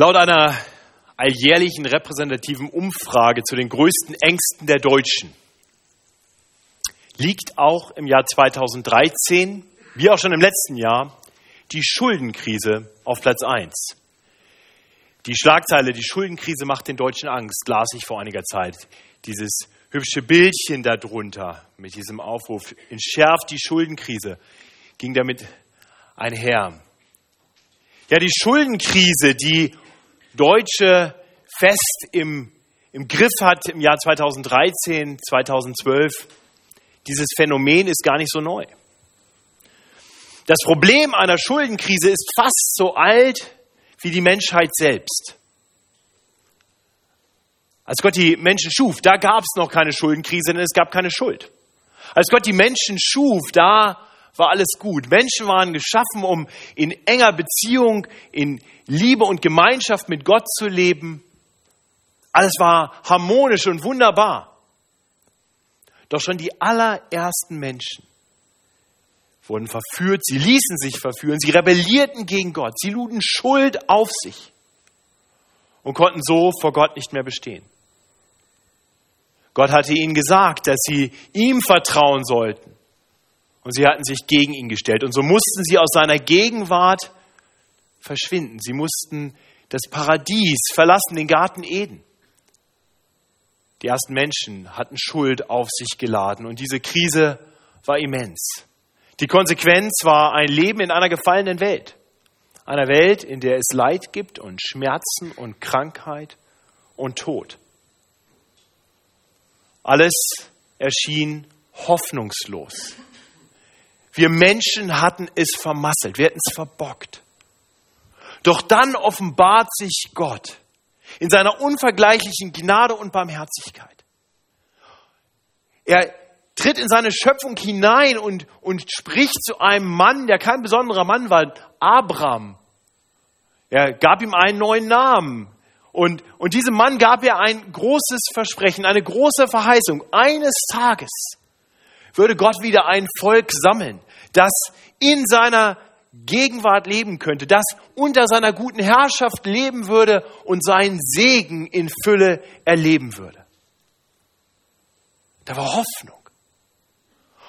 Laut einer alljährlichen repräsentativen Umfrage zu den größten Ängsten der Deutschen liegt auch im Jahr 2013, wie auch schon im letzten Jahr, die Schuldenkrise auf Platz 1. Die Schlagzeile, die Schuldenkrise macht den Deutschen Angst, las ich vor einiger Zeit. Dieses hübsche Bildchen darunter mit diesem Aufruf, entschärft die Schuldenkrise, ging damit einher. Ja, die Schuldenkrise, die Deutsche fest im, im Griff hat im Jahr 2013, 2012, dieses Phänomen ist gar nicht so neu. Das Problem einer Schuldenkrise ist fast so alt wie die Menschheit selbst. Als Gott die Menschen schuf, da gab es noch keine Schuldenkrise, denn es gab keine Schuld. Als Gott die Menschen schuf, da war alles gut. Menschen waren geschaffen, um in enger Beziehung, in Liebe und Gemeinschaft mit Gott zu leben. Alles war harmonisch und wunderbar. Doch schon die allerersten Menschen wurden verführt, sie ließen sich verführen, sie rebellierten gegen Gott, sie luden Schuld auf sich und konnten so vor Gott nicht mehr bestehen. Gott hatte ihnen gesagt, dass sie ihm vertrauen sollten und sie hatten sich gegen ihn gestellt. Und so mussten sie aus seiner Gegenwart verschwinden. Sie mussten das Paradies verlassen, den Garten Eden. Die ersten Menschen hatten Schuld auf sich geladen und diese Krise war immens. Die Konsequenz war ein Leben in einer gefallenen Welt. Einer Welt, in der es Leid gibt und Schmerzen und Krankheit und Tod. Alles erschien hoffnungslos. Wir Menschen hatten es vermasselt, wir hätten es verbockt. Doch dann offenbart sich Gott in seiner unvergleichlichen Gnade und Barmherzigkeit. Er tritt in seine Schöpfung hinein und, und spricht zu einem Mann, der kein besonderer Mann war, Abraham. Er gab ihm einen neuen Namen. Und, und diesem Mann gab er ein großes Versprechen, eine große Verheißung. Eines Tages würde Gott wieder ein Volk sammeln, das in seiner Gegenwart leben könnte, das unter seiner guten Herrschaft leben würde und seinen Segen in Fülle erleben würde. Da war Hoffnung.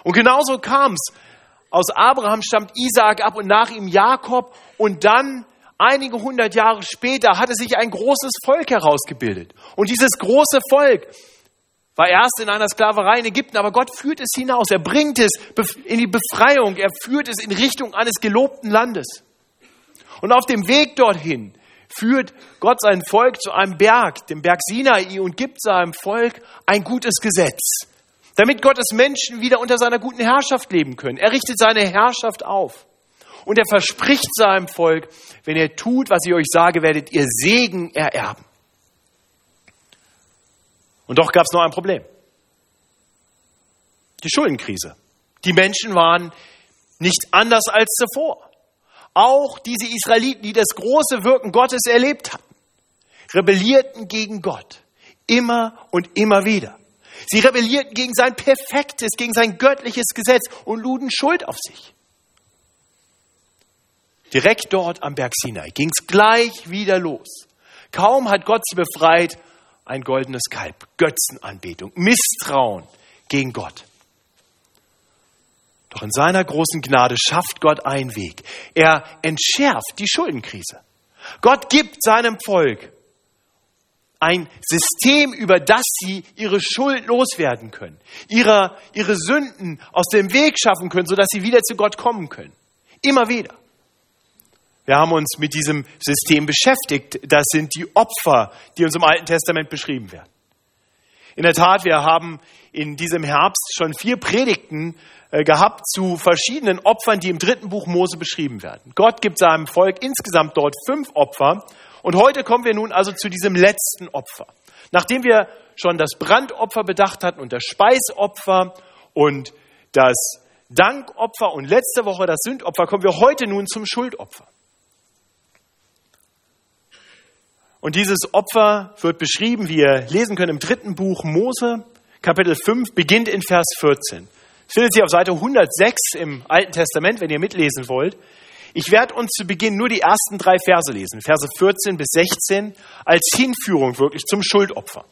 Und genauso kam es. Aus Abraham stammt Isaak ab und nach ihm Jakob und dann einige hundert Jahre später hatte sich ein großes Volk herausgebildet. Und dieses große Volk war erst in einer Sklaverei in Ägypten, aber Gott führt es hinaus. Er bringt es in die Befreiung. Er führt es in Richtung eines gelobten Landes. Und auf dem Weg dorthin führt Gott sein Volk zu einem Berg, dem Berg Sinai, und gibt seinem Volk ein gutes Gesetz, damit Gottes Menschen wieder unter seiner guten Herrschaft leben können. Er richtet seine Herrschaft auf. Und er verspricht seinem Volk, wenn ihr tut, was ich euch sage, werdet ihr Segen ererben. Und doch gab es noch ein Problem. Die Schuldenkrise. Die Menschen waren nicht anders als zuvor. Auch diese Israeliten, die das große Wirken Gottes erlebt hatten, rebellierten gegen Gott. Immer und immer wieder. Sie rebellierten gegen sein perfektes, gegen sein göttliches Gesetz und luden Schuld auf sich. Direkt dort am Berg Sinai ging es gleich wieder los. Kaum hat Gott sie befreit, ein goldenes Kalb, Götzenanbetung, Misstrauen gegen Gott. Doch in seiner großen Gnade schafft Gott einen Weg. Er entschärft die Schuldenkrise. Gott gibt seinem Volk ein System, über das sie ihre Schuld loswerden können, ihre, ihre Sünden aus dem Weg schaffen können, sodass sie wieder zu Gott kommen können. Immer wieder. Wir haben uns mit diesem System beschäftigt. Das sind die Opfer, die uns im Alten Testament beschrieben werden. In der Tat, wir haben in diesem Herbst schon vier Predigten äh, gehabt zu verschiedenen Opfern, die im dritten Buch Mose beschrieben werden. Gott gibt seinem Volk insgesamt dort fünf Opfer. Und heute kommen wir nun also zu diesem letzten Opfer. Nachdem wir schon das Brandopfer bedacht hatten und das Speisopfer und das Dankopfer und letzte Woche das Sündopfer, kommen wir heute nun zum Schuldopfer. Und dieses Opfer wird beschrieben, wie ihr lesen könnt, im dritten Buch Mose, Kapitel 5, beginnt in Vers 14. Es findet sich auf Seite 106 im Alten Testament, wenn ihr mitlesen wollt. Ich werde uns zu Beginn nur die ersten drei Verse lesen, Verse 14 bis 16, als Hinführung wirklich zum Schuldopfer.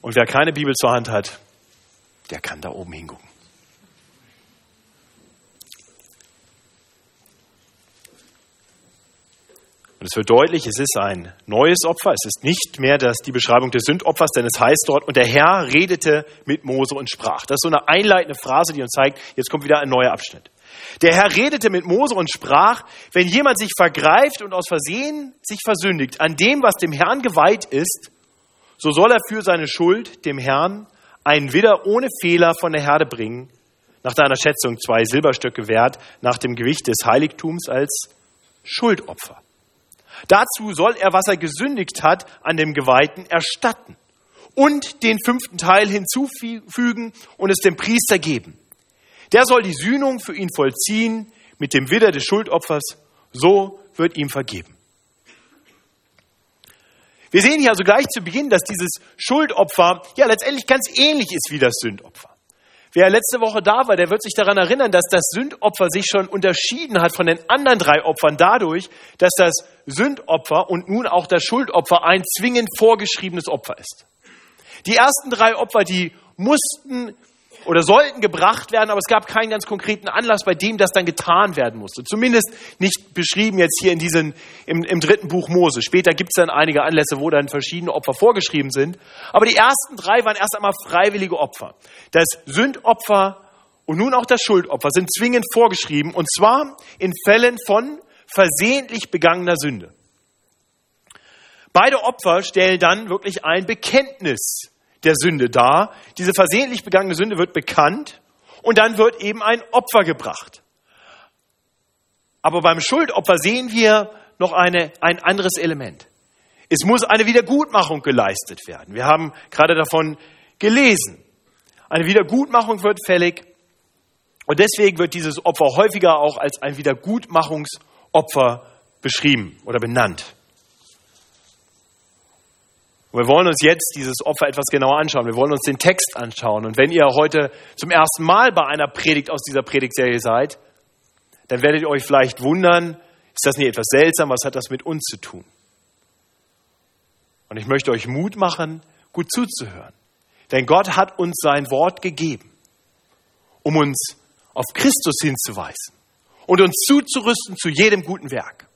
Und wer keine Bibel zur Hand hat, der kann da oben hingucken. Und es wird deutlich, es ist ein neues Opfer. Es ist nicht mehr das, die Beschreibung des Sündopfers, denn es heißt dort, und der Herr redete mit Mose und sprach. Das ist so eine einleitende Phrase, die uns zeigt, jetzt kommt wieder ein neuer Abschnitt. Der Herr redete mit Mose und sprach, wenn jemand sich vergreift und aus Versehen sich versündigt an dem, was dem Herrn geweiht ist, so soll er für seine Schuld dem Herrn einen Widder ohne Fehler von der Herde bringen, nach deiner Schätzung zwei Silberstöcke wert, nach dem Gewicht des Heiligtums als Schuldopfer. Dazu soll er, was er gesündigt hat, an dem Geweihten erstatten und den fünften Teil hinzufügen und es dem Priester geben. Der soll die Sühnung für ihn vollziehen mit dem Widder des Schuldopfers, so wird ihm vergeben. Wir sehen hier also gleich zu Beginn, dass dieses Schuldopfer ja letztendlich ganz ähnlich ist wie das Sündopfer. Wer letzte Woche da war, der wird sich daran erinnern, dass das Sündopfer sich schon unterschieden hat von den anderen drei Opfern dadurch, dass das Sündopfer und nun auch das Schuldopfer ein zwingend vorgeschriebenes Opfer ist. Die ersten drei Opfer, die mussten oder sollten gebracht werden, aber es gab keinen ganz konkreten Anlass, bei dem das dann getan werden musste. Zumindest nicht beschrieben jetzt hier in diesen, im, im dritten Buch Mose. Später gibt es dann einige Anlässe, wo dann verschiedene Opfer vorgeschrieben sind. Aber die ersten drei waren erst einmal freiwillige Opfer. Das Sündopfer und nun auch das Schuldopfer sind zwingend vorgeschrieben und zwar in Fällen von versehentlich begangener Sünde. Beide Opfer stellen dann wirklich ein Bekenntnis der Sünde dar. Diese versehentlich begangene Sünde wird bekannt und dann wird eben ein Opfer gebracht. Aber beim Schuldopfer sehen wir noch eine, ein anderes Element. Es muss eine Wiedergutmachung geleistet werden. Wir haben gerade davon gelesen. Eine Wiedergutmachung wird fällig und deswegen wird dieses Opfer häufiger auch als ein Wiedergutmachungsopfer beschrieben oder benannt. Und wir wollen uns jetzt dieses Opfer etwas genauer anschauen. Wir wollen uns den Text anschauen. Und wenn ihr heute zum ersten Mal bei einer Predigt aus dieser Predigtserie seid, dann werdet ihr euch vielleicht wundern, ist das nicht etwas seltsam? Was hat das mit uns zu tun? Und ich möchte euch Mut machen, gut zuzuhören. Denn Gott hat uns sein Wort gegeben, um uns auf Christus hinzuweisen und uns zuzurüsten zu jedem guten Werk.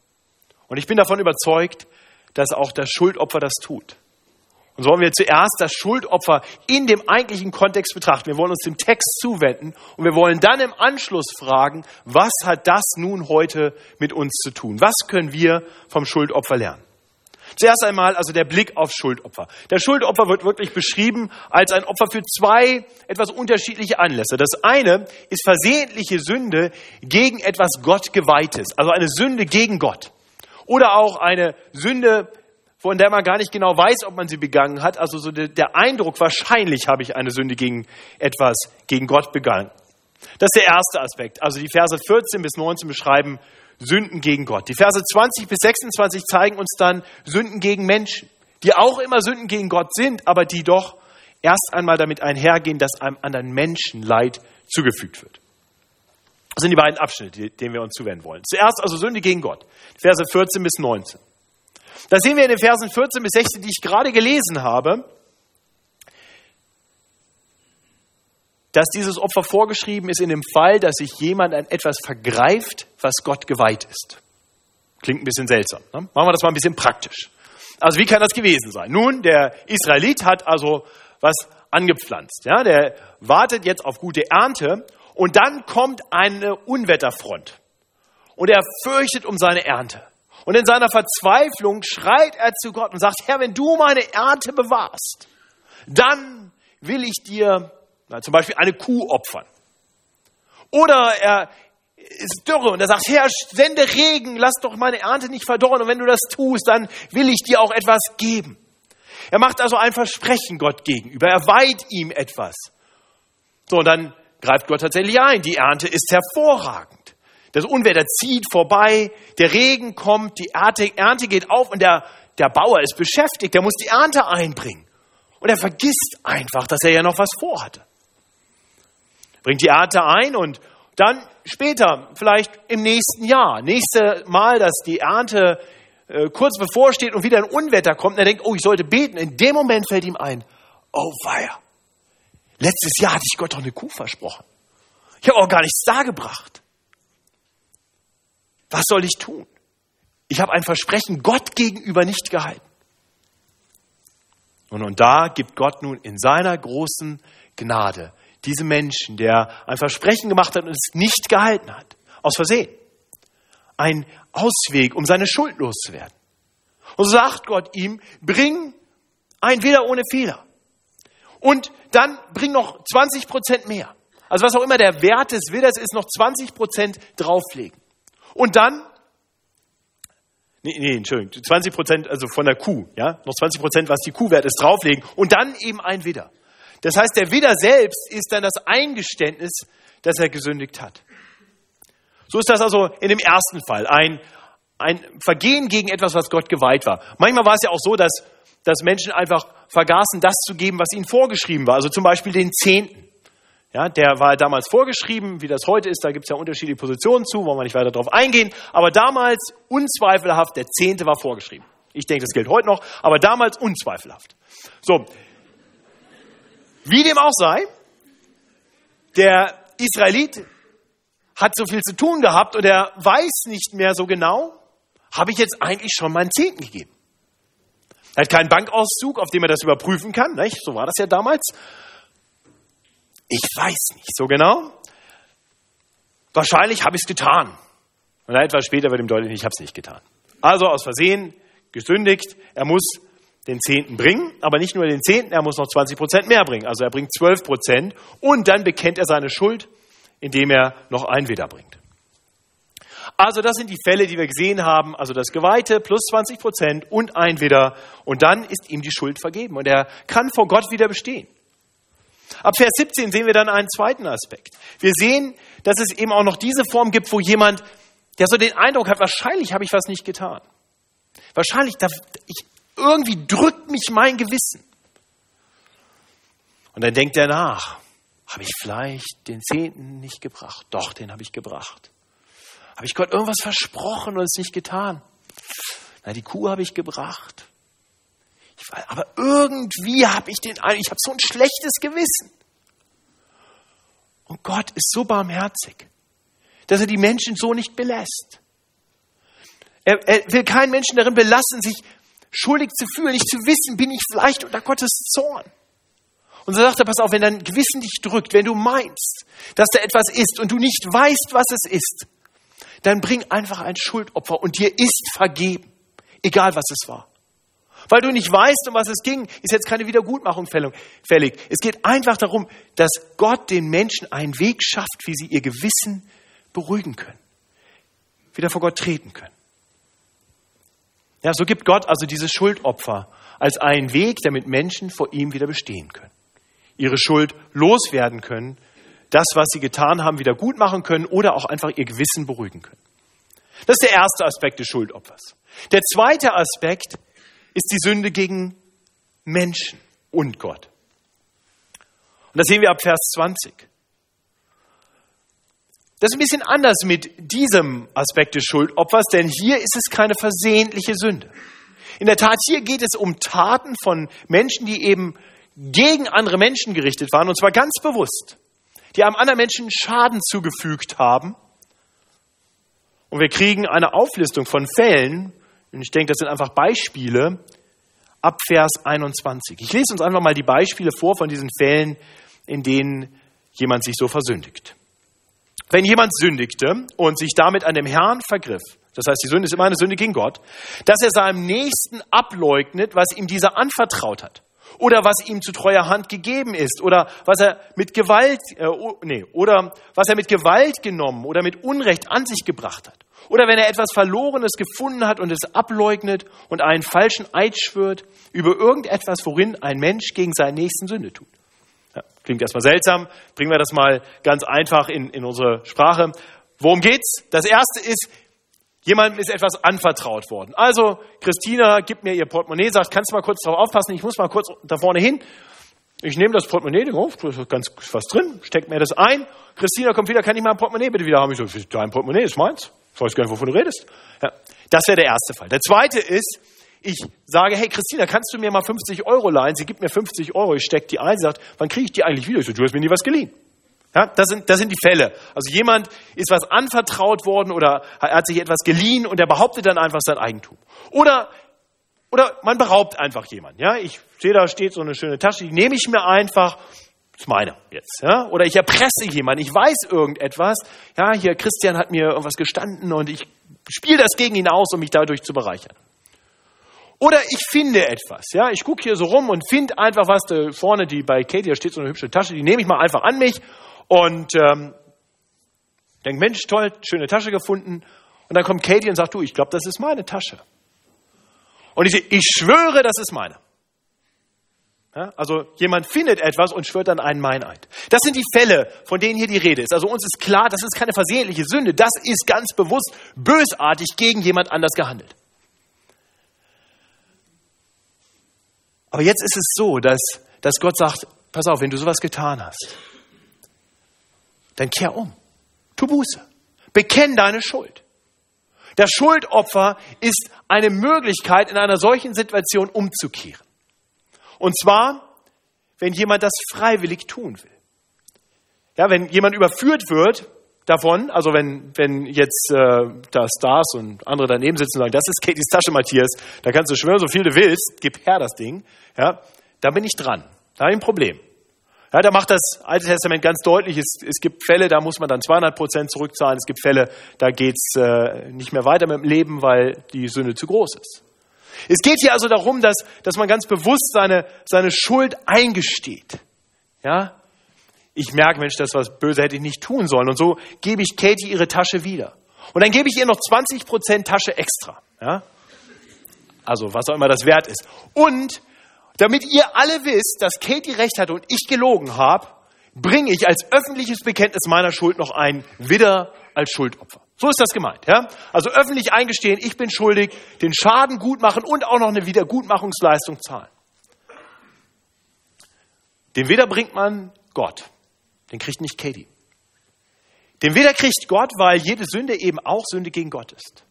Und ich bin davon überzeugt, dass auch das Schuldopfer das tut. Und so wollen wir zuerst das Schuldopfer in dem eigentlichen Kontext betrachten. Wir wollen uns dem Text zuwenden und wir wollen dann im Anschluss fragen, was hat das nun heute mit uns zu tun? Was können wir vom Schuldopfer lernen? Zuerst einmal also der Blick auf Schuldopfer. Der Schuldopfer wird wirklich beschrieben als ein Opfer für zwei etwas unterschiedliche Anlässe. Das eine ist versehentliche Sünde gegen etwas Gottgeweihtes, also eine Sünde gegen Gott. Oder auch eine Sünde von der man gar nicht genau weiß, ob man sie begangen hat. Also so der, Eindruck, wahrscheinlich habe ich eine Sünde gegen etwas, gegen Gott begangen. Das ist der erste Aspekt. Also die Verse 14 bis 19 beschreiben Sünden gegen Gott. Die Verse 20 bis 26 zeigen uns dann Sünden gegen Menschen, die auch immer Sünden gegen Gott sind, aber die doch erst einmal damit einhergehen, dass einem anderen Menschen Leid zugefügt wird. Das sind die beiden Abschnitte, denen wir uns zuwenden wollen. Zuerst also Sünde gegen Gott, Verse 14 bis 19. Da sehen wir in den Versen 14 bis 16, die ich gerade gelesen habe, dass dieses Opfer vorgeschrieben ist in dem Fall, dass sich jemand an etwas vergreift, was Gott geweiht ist. Klingt ein bisschen seltsam. Ne? Machen wir das mal ein bisschen praktisch. Also wie kann das gewesen sein? Nun, der Israelit hat also was angepflanzt. Ja? Der wartet jetzt auf gute Ernte und dann kommt eine Unwetterfront und er fürchtet um seine Ernte. Und in seiner Verzweiflung schreit er zu Gott und sagt, Herr, wenn du meine Ernte bewahrst, dann will ich dir na, zum Beispiel eine Kuh opfern. Oder er ist dürre und er sagt, Herr, sende Regen, lass doch meine Ernte nicht verdorren. Und wenn du das tust, dann will ich dir auch etwas geben. Er macht also ein Versprechen Gott gegenüber. Er weiht ihm etwas. So, und dann greift Gott tatsächlich ein. Die Ernte ist hervorragend. Das Unwetter zieht vorbei, der Regen kommt, die Ernte, geht auf und der, der Bauer ist beschäftigt, der muss die Ernte einbringen. Und er vergisst einfach, dass er ja noch was vorhatte. Bringt die Ernte ein und Dann später, vielleicht im nächsten Jahr, nächste Mal, dass die Ernte äh, kurz bevorsteht und wieder ein Unwetter kommt, und er denkt, oh, ich sollte beten. In dem Moment fällt ihm ein, oh weia, letztes Jahr hatte ich Gott doch eine Kuh versprochen. Ich habe auch gar nichts dargebracht. Was soll ich tun? Ich habe ein Versprechen Gott gegenüber nicht gehalten. Und, und da gibt Gott nun in seiner großen Gnade diesem Menschen, der ein Versprechen gemacht hat und es nicht gehalten hat, aus Versehen, ein Ausweg, um seine Schuld loszuwerden. Und so sagt Gott ihm, bring ein Widder ohne Fehler. Und dann bring noch 20 Prozent mehr. Also was auch immer der Wert des Widders ist, noch 20 Prozent drauflegen. Und dann, nee, nee, Entschuldigung, 20 Prozent, also von der Kuh, ja, noch 20 Prozent, was die Kuh wert ist, drauflegen. Und dann eben ein Widder. Das heißt, der Widder selbst ist dann das Eingeständnis, dass er gesündigt hat. So ist das also in dem ersten Fall. Ein, ein Vergehen gegen etwas, was Gott geweiht war. Manchmal war es ja auch so, dass, dass Menschen einfach vergaßen, das zu geben, was ihnen vorgeschrieben war. Also zum Beispiel den Zehnten. Ja, der war damals vorgeschrieben, wie das heute ist, da gibt es ja unterschiedliche Positionen zu, wollen wir nicht weiter darauf eingehen. Aber damals unzweifelhaft, der Zehnte war vorgeschrieben. Ich denke, das gilt heute noch, aber damals unzweifelhaft. So, wie dem auch sei, der Israelit hat so viel zu tun gehabt und er weiß nicht mehr so genau, habe ich jetzt eigentlich schon meinen Zehnten gegeben. Er hat keinen Bankauszug, auf dem er das überprüfen kann. Nicht? So war das ja damals. Ich weiß nicht so genau. Wahrscheinlich habe ich es getan. Und etwas später wird ihm deutlich, ich habe es nicht getan. Also aus Versehen gesündigt. Er muss den Zehnten bringen, aber nicht nur den Zehnten, er muss noch 20 Prozent mehr bringen. Also er bringt 12 Prozent und dann bekennt er seine Schuld, indem er noch ein Widder bringt. Also das sind die Fälle, die wir gesehen haben. Also das Geweihte plus 20 Prozent und ein Widder. Und dann ist ihm die Schuld vergeben und er kann vor Gott wieder bestehen. Ab Vers 17 sehen wir dann einen zweiten Aspekt. Wir sehen, dass es eben auch noch diese Form gibt, wo jemand, der so den Eindruck hat, wahrscheinlich habe ich was nicht getan. Wahrscheinlich, ich, irgendwie drückt mich mein Gewissen. Und dann denkt er nach. Habe ich vielleicht den Zehnten nicht gebracht? Doch, den habe ich gebracht. Habe ich Gott irgendwas versprochen und es nicht getan? Na, die Kuh habe ich gebracht. Ich aber irgendwie habe ich den, ich habe so ein schlechtes Gewissen. Und Gott ist so barmherzig, dass er die Menschen so nicht belässt. Er, er will keinen Menschen darin belassen, sich schuldig zu fühlen, nicht zu wissen, bin ich vielleicht unter Gottes Zorn. Und so sagt er, pass auf, wenn dein Gewissen dich drückt, wenn du meinst, dass da etwas ist und du nicht weißt, was es ist, dann bring einfach ein Schuldopfer und dir ist vergeben, egal was es war. Weil du nicht weißt, um was es ging, ist jetzt keine Wiedergutmachung fällig. Es geht einfach darum, dass Gott den Menschen einen Weg schafft, wie sie ihr Gewissen beruhigen können, wieder vor Gott treten können. Ja, so gibt Gott also diese Schuldopfer als einen Weg, damit Menschen vor ihm wieder bestehen können, ihre Schuld loswerden können, das, was sie getan haben, wieder gut machen können oder auch einfach ihr Gewissen beruhigen können. Das ist der erste Aspekt des Schuldopfers. Der zweite Aspekt ist die Sünde gegen Menschen und Gott. Und das sehen wir ab Vers 20. Das ist ein bisschen anders mit diesem Aspekt des Schuldopfers, denn hier ist es keine versehentliche Sünde. In der Tat, hier geht es um Taten von Menschen, die eben gegen andere Menschen gerichtet waren, und zwar ganz bewusst, die einem anderen Menschen Schaden zugefügt haben. Und wir kriegen eine Auflistung von Fällen, und ich denke, das sind einfach Beispiele, ab Vers 21. Ich lese uns einfach mal die Beispiele vor von diesen Fällen, in denen jemand sich so versündigt. Wenn jemand sündigte und sich damit an dem Herrn vergriff, das heißt, die Sünde ist immer eine Sünde gegen Gott, dass er seinem Nächsten ableugnet, was ihm dieser anvertraut hat oder was ihm zu treuer Hand gegeben ist oder was er mit Gewalt äh, nee, oder was er mit Gewalt genommen oder mit Unrecht an sich gebracht hat oder wenn er etwas verlorenes gefunden hat und es ableugnet und einen falschen Eid schwört über irgendetwas, worin ein Mensch gegen seinen Nächsten Sünde tut. Ja, klingt erstmal seltsam. Bringen wir das mal ganz einfach in, in unsere Sprache. Worum geht's? Das erste ist, jemandem ist etwas anvertraut worden. Also, Christina gibt mir ihr Portemonnaie, sagt, kannst du mal kurz darauf aufpassen, ich muss mal kurz da vorne hin. Ich nehme das Portemonnaie, oh, da ist ganz was drin, stecke mir das ein. Christina kommt wieder, kann ich mein Portemonnaie bitte wieder haben? Ich so, dein Portemonnaie ist meins. Ich weiß gar nicht, wovon du redest. Ja, das wäre der erste Fall. Der zweite ist, ich sage, hey Christina, kannst du mir mal 50 Euro leihen? Sie gibt mir 50 Euro, ich stecke die ein, sie sagt, wann kriege ich die eigentlich wieder? Ich so, du hast mir nie was geliehen. Ja, das sind, das sind die Fälle. Also jemand ist was anvertraut worden oder hat sich etwas geliehen und er behauptet dann einfach sein Eigentum. Oder, oder man beraubt einfach jemanden. Ja, ich sehe, da steht so eine schöne Tasche, die nehme ich mir einfach, ist meine jetzt. Ja, oder ich erpresse jemanden, ich weiß irgendetwas. Ja, hier Christian hat mir irgendwas gestanden und ich spiele das gegen ihn aus, um mich dadurch zu bereichern. Oder ich finde etwas. Ja, ich gucke hier so rum und finde einfach was. Da vorne, die bei Katie, da steht so eine hübsche Tasche, die nehme ich mal einfach an mich und ähm, denke, Mensch, toll, schöne Tasche gefunden. Und dann kommt Katie und sagt, du, ich glaube, das ist meine Tasche. Und ich, ich schwöre, das ist meine. Also jemand findet etwas und schwört dann einen Meineid. Das sind die Fälle, von denen hier die Rede ist. Also uns ist klar, das ist keine versehentliche Sünde. Das ist ganz bewusst bösartig gegen jemand anders gehandelt. Aber jetzt ist es so, dass, dass Gott sagt, pass auf, wenn du sowas getan hast, dann kehr um. Tu Buße. Bekenn deine Schuld. Das Schuldopfer ist eine Möglichkeit, in einer solchen Situation umzukehren. Und zwar, wenn jemand das freiwillig tun will. Ja, wenn jemand überführt wird davon, also wenn, wenn jetzt äh, da Stars und andere daneben sitzen und sagen, das ist Katies Tasche, Matthias, da kannst du schwören, so viel du willst, gib her das Ding, ja, da bin ich dran. Da habe ich ein Problem. Ja, da macht das Alte Testament ganz deutlich, es, es gibt Fälle, da muss man dann 200 Prozent zurückzahlen. Es gibt Fälle, da geht's äh, nicht mehr weiter mit dem Leben, weil die Sünde zu groß ist. Es geht hier also darum, dass, dass man ganz bewusst seine, seine Schuld eingesteht. Ja? Ich merke, Mensch, das was böse hätte ich nicht tun sollen. Und so gebe ich Katie ihre Tasche wieder. Und dann gebe ich ihr noch 20 Prozent Tasche extra. Ja? Also, was auch immer das wert ist. Und damit ihr alle wisst, dass Katie recht hatte und ich gelogen habe, bringe ich als öffentliches Bekenntnis meiner Schuld noch ein Widder als Schuldopfer. So ist das gemeint. Ja? Also öffentlich eingestehen, ich bin schuldig, den Schaden gut machen und auch noch eine Wiedergutmachungsleistung zahlen. Den Widder bringt man Gott. Den kriegt nicht Katie. Den Widder kriegt Gott, weil jede Sünde eben auch Sünde gegen Gott ist.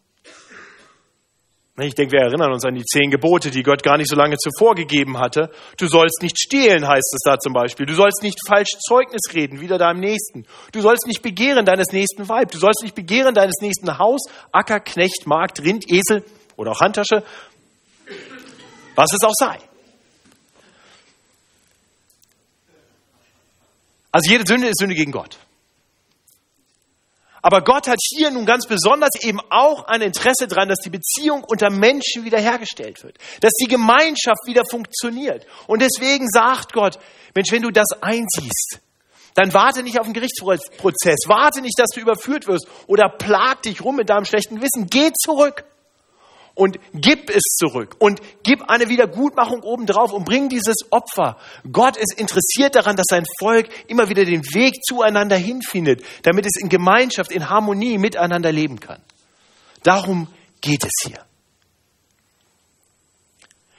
Ich denke, wir erinnern uns an die zehn Gebote, die Gott gar nicht so lange zuvor gegeben hatte. Du sollst nicht stehlen, heißt es da zum Beispiel. Du sollst nicht falsch Zeugnis reden, wieder deinem Nächsten. Du sollst nicht begehren deines nächsten Weib. Du sollst nicht begehren deines nächsten Haus, Acker, Knecht, Markt, Rind, Esel oder auch Handtasche. Was es auch sei. Also jede Sünde ist Sünde gegen Gott. Aber Gott hat hier nun ganz besonders eben auch ein Interesse daran, dass die Beziehung unter Menschen wiederhergestellt wird, dass die Gemeinschaft wieder funktioniert. Und deswegen sagt Gott, Mensch, wenn du das einsiehst, dann warte nicht auf den Gerichtsprozess, warte nicht, dass du überführt wirst oder plag dich rum mit deinem schlechten Wissen. Geh zurück und gib es zurück und gib eine Wiedergutmachung obendrauf und bring dieses Opfer. Gott ist interessiert daran, dass sein Volk immer wieder den Weg zueinander hinfindet, damit es in Gemeinschaft, in Harmonie miteinander leben kann. Darum geht es hier.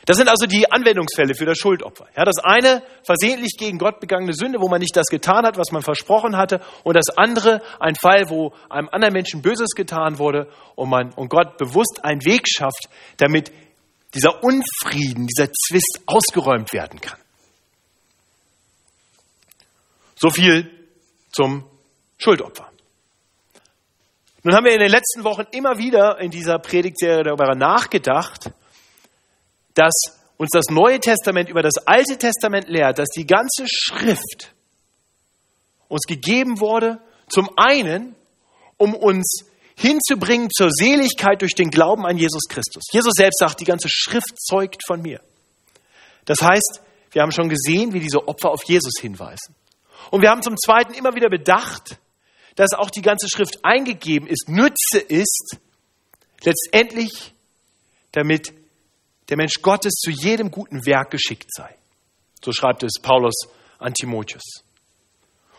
Das sind also die Anwendungsfälle für das Schuldopfer. Ja, das eine versehentlich gegen Gott begangene Sünde, wo man nicht das getan hat, was man versprochen hatte, und das andere ein Fall, wo einem anderen Menschen Böses getan wurde und man und Gott bewusst einen Weg schafft, damit dieser Unfrieden, dieser Zwist ausgeräumt werden kann. So viel zum Schuldopfer. Nun haben wir in den letzten Wochen immer wieder in dieser Predigtserie darüber nachgedacht, dass uns das Neue Testament über das Alte Testament lehrt, dass die ganze Schrift uns gegeben wurde, zum einen, um uns hinzubringen zur Seligkeit durch den Glauben an Jesus Christus. Jesus selbst sagt, die ganze Schrift zeugt von mir. Das heißt, wir haben schon gesehen, wie diese Opfer auf Jesus hinweisen. Und wir haben zum Zweiten immer wieder bedacht, dass auch die ganze Schrift eingegeben ist, Nütze ist, letztendlich, damit der Mensch Gottes zu jedem guten Werk geschickt sei. So schreibt es Paulus an Timotheus.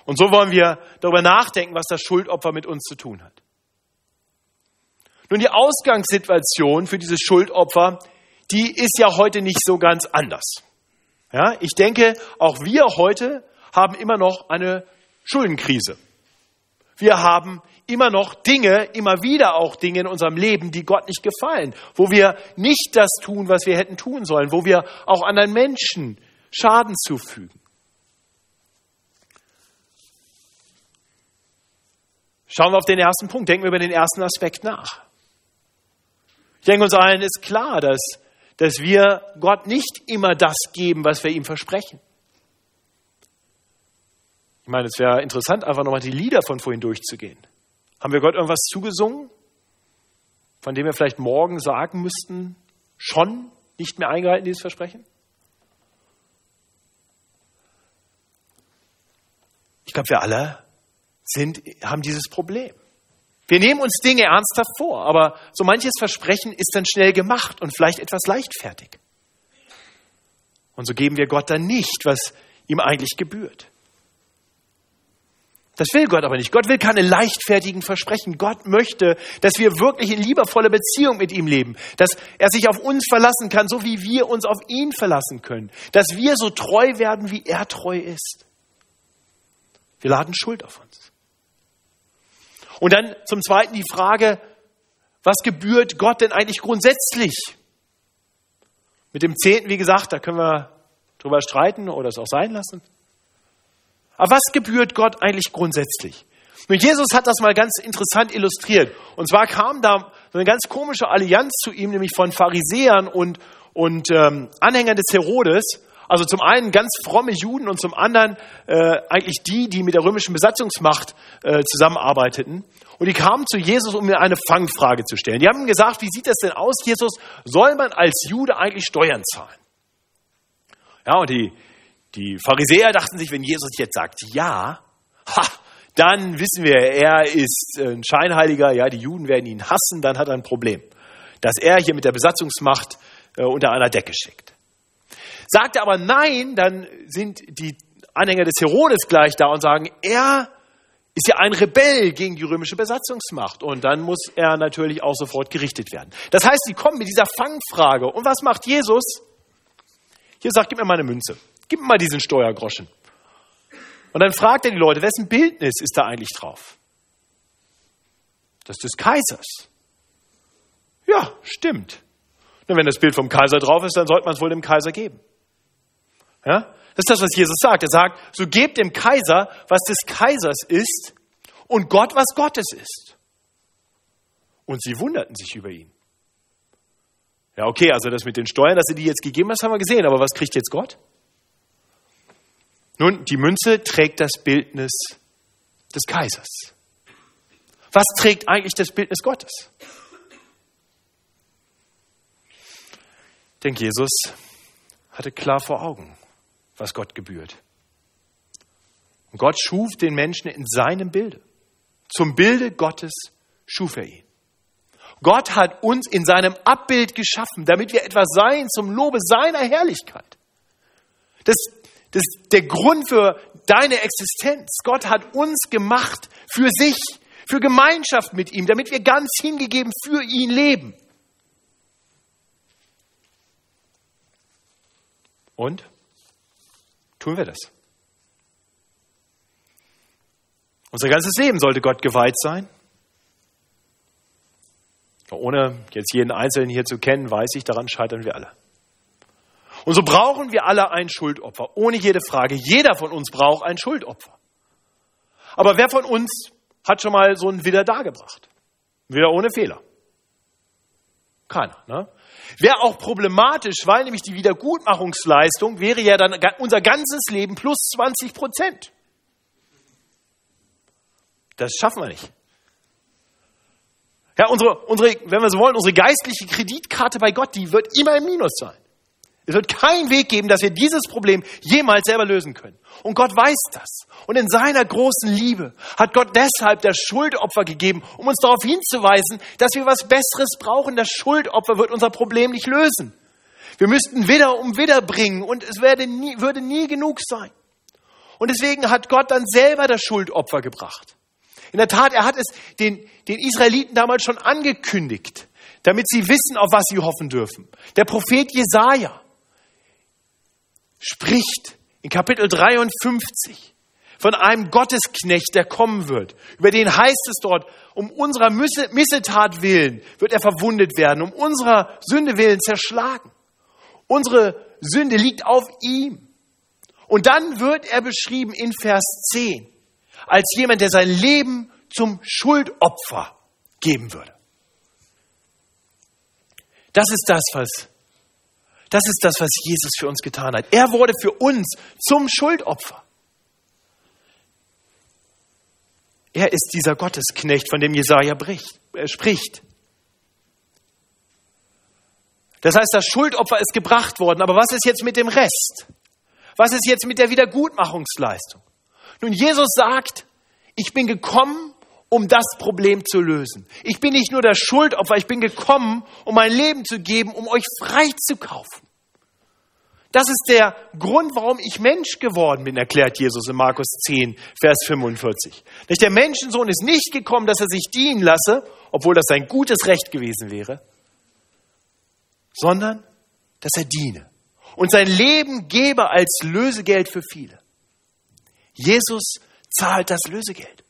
Und so wollen wir darüber nachdenken, was das Schuldopfer mit uns zu tun hat. Nun, die Ausgangssituation für dieses Schuldopfer, die ist ja heute nicht so ganz anders. Ja, ich denke, auch wir heute haben immer noch eine Schuldenkrise. Wir haben immer noch Dinge, immer wieder auch Dinge in unserem Leben, die Gott nicht gefallen, wo wir nicht das tun, was wir hätten tun sollen, wo wir auch anderen Menschen Schaden zufügen. Schauen wir auf den ersten Punkt, denken wir über den ersten Aspekt nach. Ich denke, uns allen ist klar, dass, dass wir Gott nicht immer das geben, was wir ihm versprechen. Ich meine, es wäre interessant, einfach nochmal die Lieder von vorhin durchzugehen. Haben wir Gott irgendwas zugesungen, von dem wir vielleicht morgen sagen müssten, schon nicht mehr eingehalten, dieses Versprechen? Ich glaube, wir alle sind, haben dieses Problem. Wir nehmen uns Dinge ernsthaft vor, aber so manches Versprechen ist dann schnell gemacht und vielleicht etwas leichtfertig. Und so geben wir Gott dann nicht, was ihm eigentlich gebührt. Das will Gott aber nicht. Gott will keine leichtfertigen Versprechen. Gott möchte, dass wir wirklich in liebevoller Beziehung mit ihm leben, dass er sich auf uns verlassen kann, so wie wir uns auf ihn verlassen können, dass wir so treu werden, wie er treu ist. Wir laden Schuld auf uns. Und dann zum Zweiten die Frage, was gebührt Gott denn eigentlich grundsätzlich? Mit dem Zehnten, wie gesagt, da können wir drüber streiten oder es auch sein lassen. Aber was gebührt Gott eigentlich grundsätzlich? Nun, Jesus hat das mal ganz interessant illustriert. Und zwar kam da so eine ganz komische Allianz zu ihm, nämlich von Pharisäern und, und ähm, Anhängern des Herodes. Also zum einen ganz fromme Juden und zum anderen äh, eigentlich die, die mit der römischen Besatzungsmacht äh, zusammenarbeiteten. Und die kamen zu Jesus, um mir eine Fangfrage zu stellen. Die haben gesagt, wie sieht das denn aus, Jesus? Soll man als Jude eigentlich Steuern zahlen? Ja, und die, die Pharisäer dachten sich, wenn Jesus jetzt sagt ja, ha, dann wissen wir, er ist ein Scheinheiliger, ja, die Juden werden ihn hassen, dann hat er ein Problem, dass er hier mit der Besatzungsmacht äh, unter einer Decke schickt. Sagt er aber nein, dann sind die Anhänger des Herodes gleich da und sagen, er ist ja ein Rebell gegen die römische Besatzungsmacht und dann muss er natürlich auch sofort gerichtet werden. Das heißt, sie kommen mit dieser Fangfrage und was macht Jesus? Hier sagt, gib mir meine Münze. Gib mir mal diesen Steuergroschen. Und dann fragt er die Leute, wessen Bildnis ist da eigentlich drauf? Das des Kaisers. Ja, stimmt. Und wenn das Bild vom Kaiser drauf ist, dann sollte man es wohl dem Kaiser geben. Ja? Das ist das, was Jesus sagt. Er sagt, so gebt dem Kaiser, was des Kaisers ist und Gott, was Gottes ist. Und sie wunderten sich über ihn. Ja, okay, also das mit den Steuern, dass sie die jetzt gegeben hast, haben wir gesehen. Aber was kriegt jetzt Gott? Nun, die Münze trägt das Bildnis des Kaisers. Was trägt eigentlich das Bildnis Gottes? Denn Jesus hatte klar vor Augen, was Gott gebührt. Und Gott schuf den Menschen in seinem Bilde. Zum Bilde Gottes schuf er ihn. Gott hat uns in seinem Abbild geschaffen, damit wir etwas seien zum Lobe seiner Herrlichkeit. Das das ist der Grund für deine Existenz. Gott hat uns gemacht für sich, für Gemeinschaft mit ihm, damit wir ganz hingegeben für ihn leben. Und? Tun wir das? Unser ganzes Leben sollte Gott geweiht sein. Ohne jetzt jeden Einzelnen hier zu kennen, weiß ich, daran scheitern wir alle. Und so brauchen wir alle ein Schuldopfer, ohne jede Frage. Jeder von uns braucht ein Schuldopfer. Aber wer von uns hat schon mal so einen Widder dargebracht? Wieder ohne Fehler. Keiner. Ne? Wäre auch problematisch, weil nämlich die Wiedergutmachungsleistung wäre ja dann unser ganzes Leben plus 20 Prozent. Das schaffen wir nicht. Ja, unsere, unsere, wenn wir so wollen, unsere geistliche Kreditkarte bei Gott, die wird immer im Minus sein. Es wird keinen Weg geben, dass wir dieses Problem jemals selber lösen können. Und Gott weiß das. Und in seiner großen Liebe hat Gott deshalb das Schuldopfer gegeben, um uns darauf hinzuweisen, dass wir was Besseres brauchen. Das Schuldopfer wird unser Problem nicht lösen. Wir müssten wieder um wieder bringen und es würde nie, würde nie genug sein. Und deswegen hat Gott dann selber das Schuldopfer gebracht. In der Tat, er hat es den, den Israeliten damals schon angekündigt, damit sie wissen, auf was sie hoffen dürfen. Der Prophet Jesaja spricht in Kapitel 53 von einem Gottesknecht, der kommen wird. Über den heißt es dort, um unserer Missetat willen wird er verwundet werden, um unserer Sünde willen zerschlagen. Unsere Sünde liegt auf ihm. Und dann wird er beschrieben in Vers 10 als jemand, der sein Leben zum Schuldopfer geben würde. Das ist das, was, das ist das, was Jesus für uns getan hat. Er wurde für uns zum Schuldopfer. Er ist dieser Gottesknecht, von dem Jesaja bricht, äh, spricht. Das heißt, das Schuldopfer ist gebracht worden. Aber was ist jetzt mit dem Rest? Was ist jetzt mit der Wiedergutmachungsleistung? Nun, Jesus sagt, ich bin gekommen, um das Problem zu lösen. Ich bin nicht nur das Schuldopfer, ich bin gekommen, um mein Leben zu geben, um euch frei zu kaufen. Das ist der Grund, warum ich Mensch geworden bin, erklärt Jesus in Markus 10, Vers 45. Der Menschensohn ist nicht gekommen, dass er sich dienen lasse, obwohl das sein gutes Recht gewesen wäre, sondern dass er diene und sein Leben gebe als Lösegeld für viele. Jesus zahlt das Lösegeld.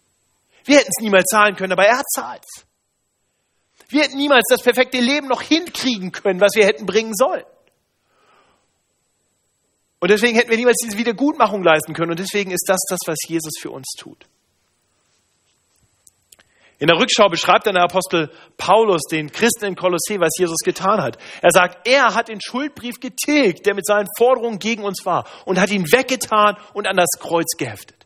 Wir hätten es niemals zahlen können, aber er zahlt es. Wir hätten niemals das perfekte Leben noch hinkriegen können, was wir hätten bringen sollen. Und deswegen hätten wir niemals diese Wiedergutmachung leisten können. Und deswegen ist das das, was Jesus für uns tut. In der Rückschau beschreibt dann der Apostel Paulus den Christen in Kolossee, was Jesus getan hat. Er sagt, er hat den Schuldbrief getilgt, der mit seinen Forderungen gegen uns war, und hat ihn weggetan und an das Kreuz geheftet.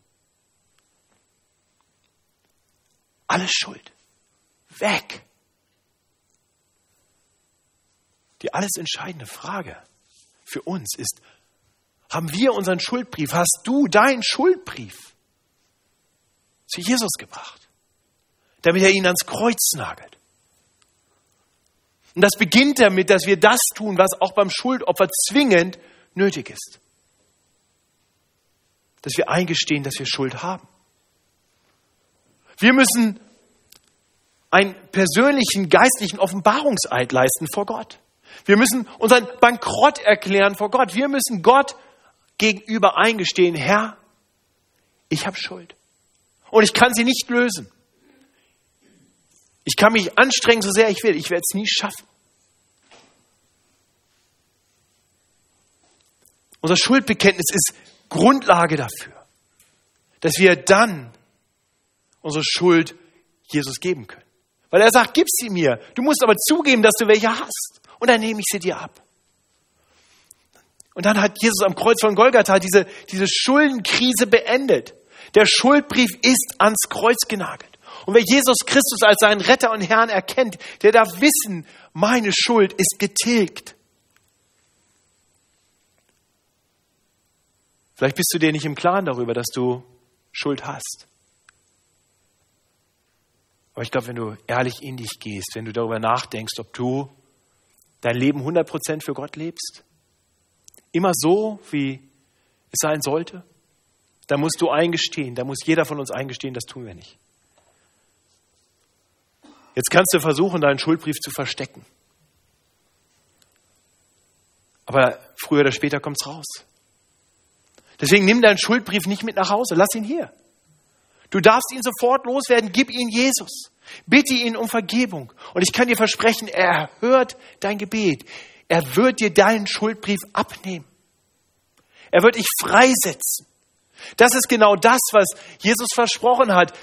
Alles Schuld. Weg. Die alles entscheidende Frage für uns ist, haben wir unseren Schuldbrief, hast du deinen Schuldbrief zu Jesus gebracht? damit er ihn ans Kreuz nagelt. Und das beginnt damit, dass wir das tun, was auch beim Schuldopfer zwingend nötig ist. Dass wir eingestehen, dass wir Schuld haben. Wir müssen einen persönlichen geistlichen Offenbarungseid leisten vor Gott. Wir müssen unseren Bankrott erklären vor Gott. Wir müssen Gott gegenüber eingestehen, Herr, ich habe Schuld. Und ich kann sie nicht lösen. Ich kann mich anstrengen, so sehr ich will. Ich werde es nie schaffen. Unser Schuldbekenntnis ist Grundlage dafür, dass wir dann unsere Schuld Jesus geben können. Weil er sagt, gib sie mir. Du musst aber zugeben, dass du welche hast. Und dann nehme ich sie dir ab. Und dann hat Jesus am Kreuz von Golgatha diese, diese Schuldenkrise beendet. Der Schuldbrief ist ans Kreuz genagelt. Und wer Jesus Christus als seinen Retter und Herrn erkennt, der darf wissen, meine Schuld ist getilgt. Vielleicht bist du dir nicht im Klaren darüber, dass du Schuld hast. Aber ich glaube, wenn du ehrlich in dich gehst, wenn du darüber nachdenkst, ob du dein Leben 100% für Gott lebst, immer so, wie es sein sollte, da musst du eingestehen, da muss jeder von uns eingestehen, das tun wir nicht. Jetzt kannst du versuchen, deinen Schuldbrief zu verstecken. Aber früher oder später kommt es raus. Deswegen nimm deinen Schuldbrief nicht mit nach Hause, lass ihn hier. Du darfst ihn sofort loswerden, gib ihn Jesus. Bitte ihn um Vergebung. Und ich kann dir versprechen, er hört dein Gebet. Er wird dir deinen Schuldbrief abnehmen. Er wird dich freisetzen. Das ist genau das, was Jesus versprochen hat.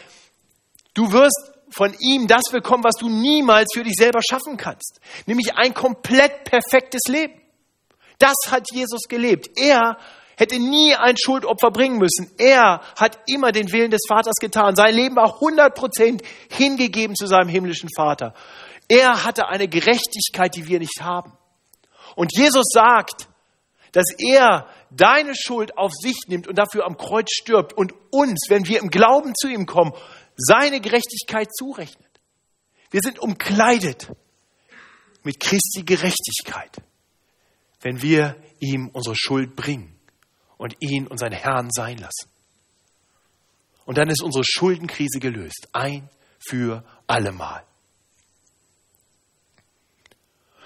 Du wirst von ihm das bekommen, was du niemals für dich selber schaffen kannst. Nämlich ein komplett perfektes Leben. Das hat Jesus gelebt. Er hätte nie ein Schuldopfer bringen müssen. Er hat immer den Willen des Vaters getan. Sein Leben war 100% hingegeben zu seinem himmlischen Vater. Er hatte eine Gerechtigkeit, die wir nicht haben. Und Jesus sagt, dass er deine Schuld auf sich nimmt und dafür am Kreuz stirbt und uns, wenn wir im Glauben zu ihm kommen, seine Gerechtigkeit zurechnet. Wir sind umkleidet mit Christi Gerechtigkeit, wenn wir ihm unsere Schuld bringen und ihn unseren Herrn sein lassen. Und dann ist unsere Schuldenkrise gelöst, ein für allemal.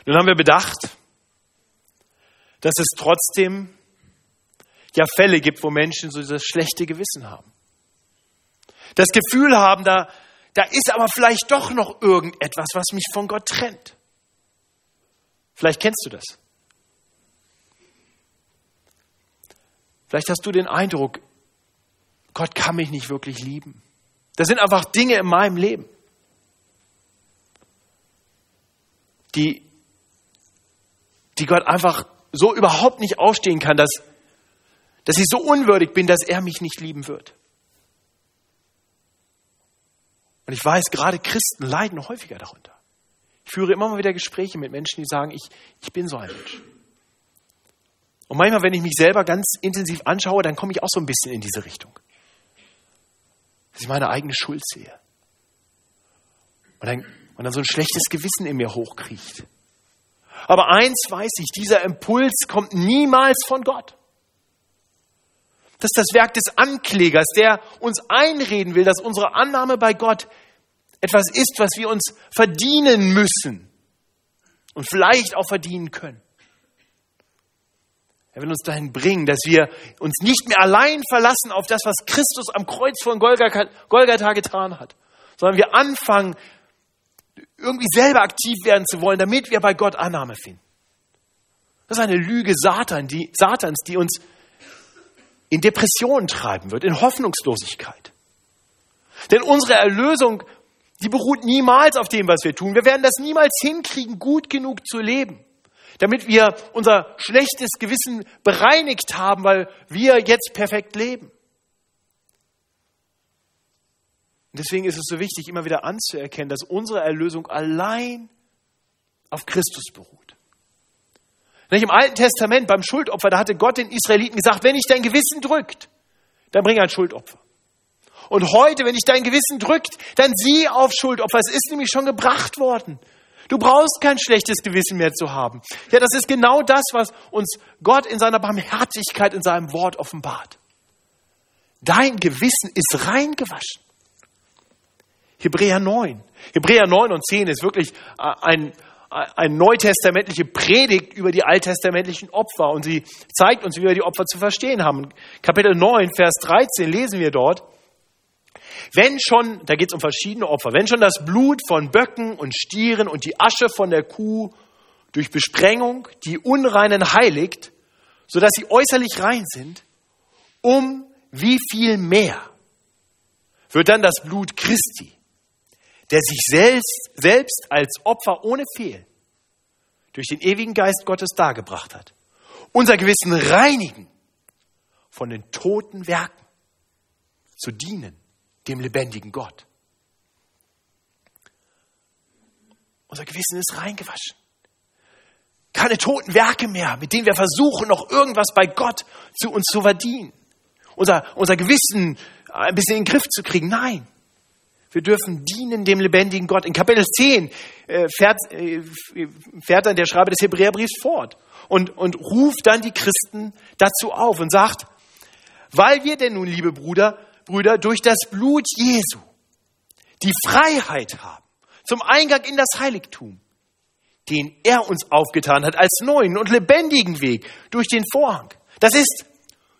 Nun haben wir bedacht, dass es trotzdem ja Fälle gibt, wo Menschen so das schlechte Gewissen haben. Das Gefühl haben, da, da ist aber vielleicht doch noch irgendetwas, was mich von Gott trennt. Vielleicht kennst du das. Vielleicht hast du den Eindruck, Gott kann mich nicht wirklich lieben. Das sind einfach Dinge in meinem Leben, die, die Gott einfach so überhaupt nicht ausstehen kann, dass, dass ich so unwürdig bin, dass er mich nicht lieben wird. Und ich weiß, gerade Christen leiden häufiger darunter. Ich führe immer mal wieder Gespräche mit Menschen, die sagen, ich, ich bin so ein Mensch. Und manchmal, wenn ich mich selber ganz intensiv anschaue, dann komme ich auch so ein bisschen in diese Richtung. Dass ich meine eigene Schuld sehe. Und dann, und dann so ein schlechtes Gewissen in mir hochkriecht. Aber eins weiß ich, dieser Impuls kommt niemals von Gott. Das ist das Werk des Anklägers, der uns einreden will, dass unsere Annahme bei Gott etwas ist, was wir uns verdienen müssen und vielleicht auch verdienen können. Er will uns dahin bringen, dass wir uns nicht mehr allein verlassen auf das, was Christus am Kreuz von Golgatha getan hat, sondern wir anfangen, irgendwie selber aktiv werden zu wollen, damit wir bei Gott Annahme finden. Das ist eine Lüge Satan, die, Satans, die uns in Depressionen treiben wird, in Hoffnungslosigkeit. Denn unsere Erlösung, die beruht niemals auf dem, was wir tun. Wir werden das niemals hinkriegen, gut genug zu leben, damit wir unser schlechtes Gewissen bereinigt haben, weil wir jetzt perfekt leben. Und deswegen ist es so wichtig, immer wieder anzuerkennen, dass unsere Erlösung allein auf Christus beruht. Im Alten Testament beim Schuldopfer, da hatte Gott den Israeliten gesagt, wenn dich dein Gewissen drückt, dann bring ein Schuldopfer. Und heute, wenn dich dein Gewissen drückt, dann sieh auf Schuldopfer. Es ist nämlich schon gebracht worden. Du brauchst kein schlechtes Gewissen mehr zu haben. Ja, das ist genau das, was uns Gott in seiner Barmherzigkeit in seinem Wort offenbart. Dein Gewissen ist reingewaschen. Hebräer 9. Hebräer 9 und 10 ist wirklich äh, ein, eine neutestamentliche Predigt über die alttestamentlichen Opfer und sie zeigt uns, wie wir die Opfer zu verstehen haben. Kapitel 9, Vers 13 lesen wir dort, wenn schon, da geht es um verschiedene Opfer, wenn schon das Blut von Böcken und Stieren und die Asche von der Kuh durch Besprengung die Unreinen heiligt, sodass sie äußerlich rein sind, um wie viel mehr wird dann das Blut Christi, der sich selbst, selbst als Opfer ohne Fehl durch den ewigen Geist Gottes dargebracht hat, unser Gewissen reinigen von den toten Werken zu dienen dem lebendigen Gott. Unser Gewissen ist reingewaschen. Keine toten Werke mehr, mit denen wir versuchen, noch irgendwas bei Gott zu uns zu verdienen. Unser, unser Gewissen ein bisschen in den Griff zu kriegen. Nein. Wir dürfen dienen dem lebendigen Gott. In Kapitel 10 äh, fährt, äh, fährt dann der Schreiber des Hebräerbriefs fort und, und ruft dann die Christen dazu auf und sagt, weil wir denn nun, liebe Brüder, Brüder, durch das Blut Jesu die Freiheit haben zum Eingang in das Heiligtum, den er uns aufgetan hat als neuen und lebendigen Weg durch den Vorhang. Das ist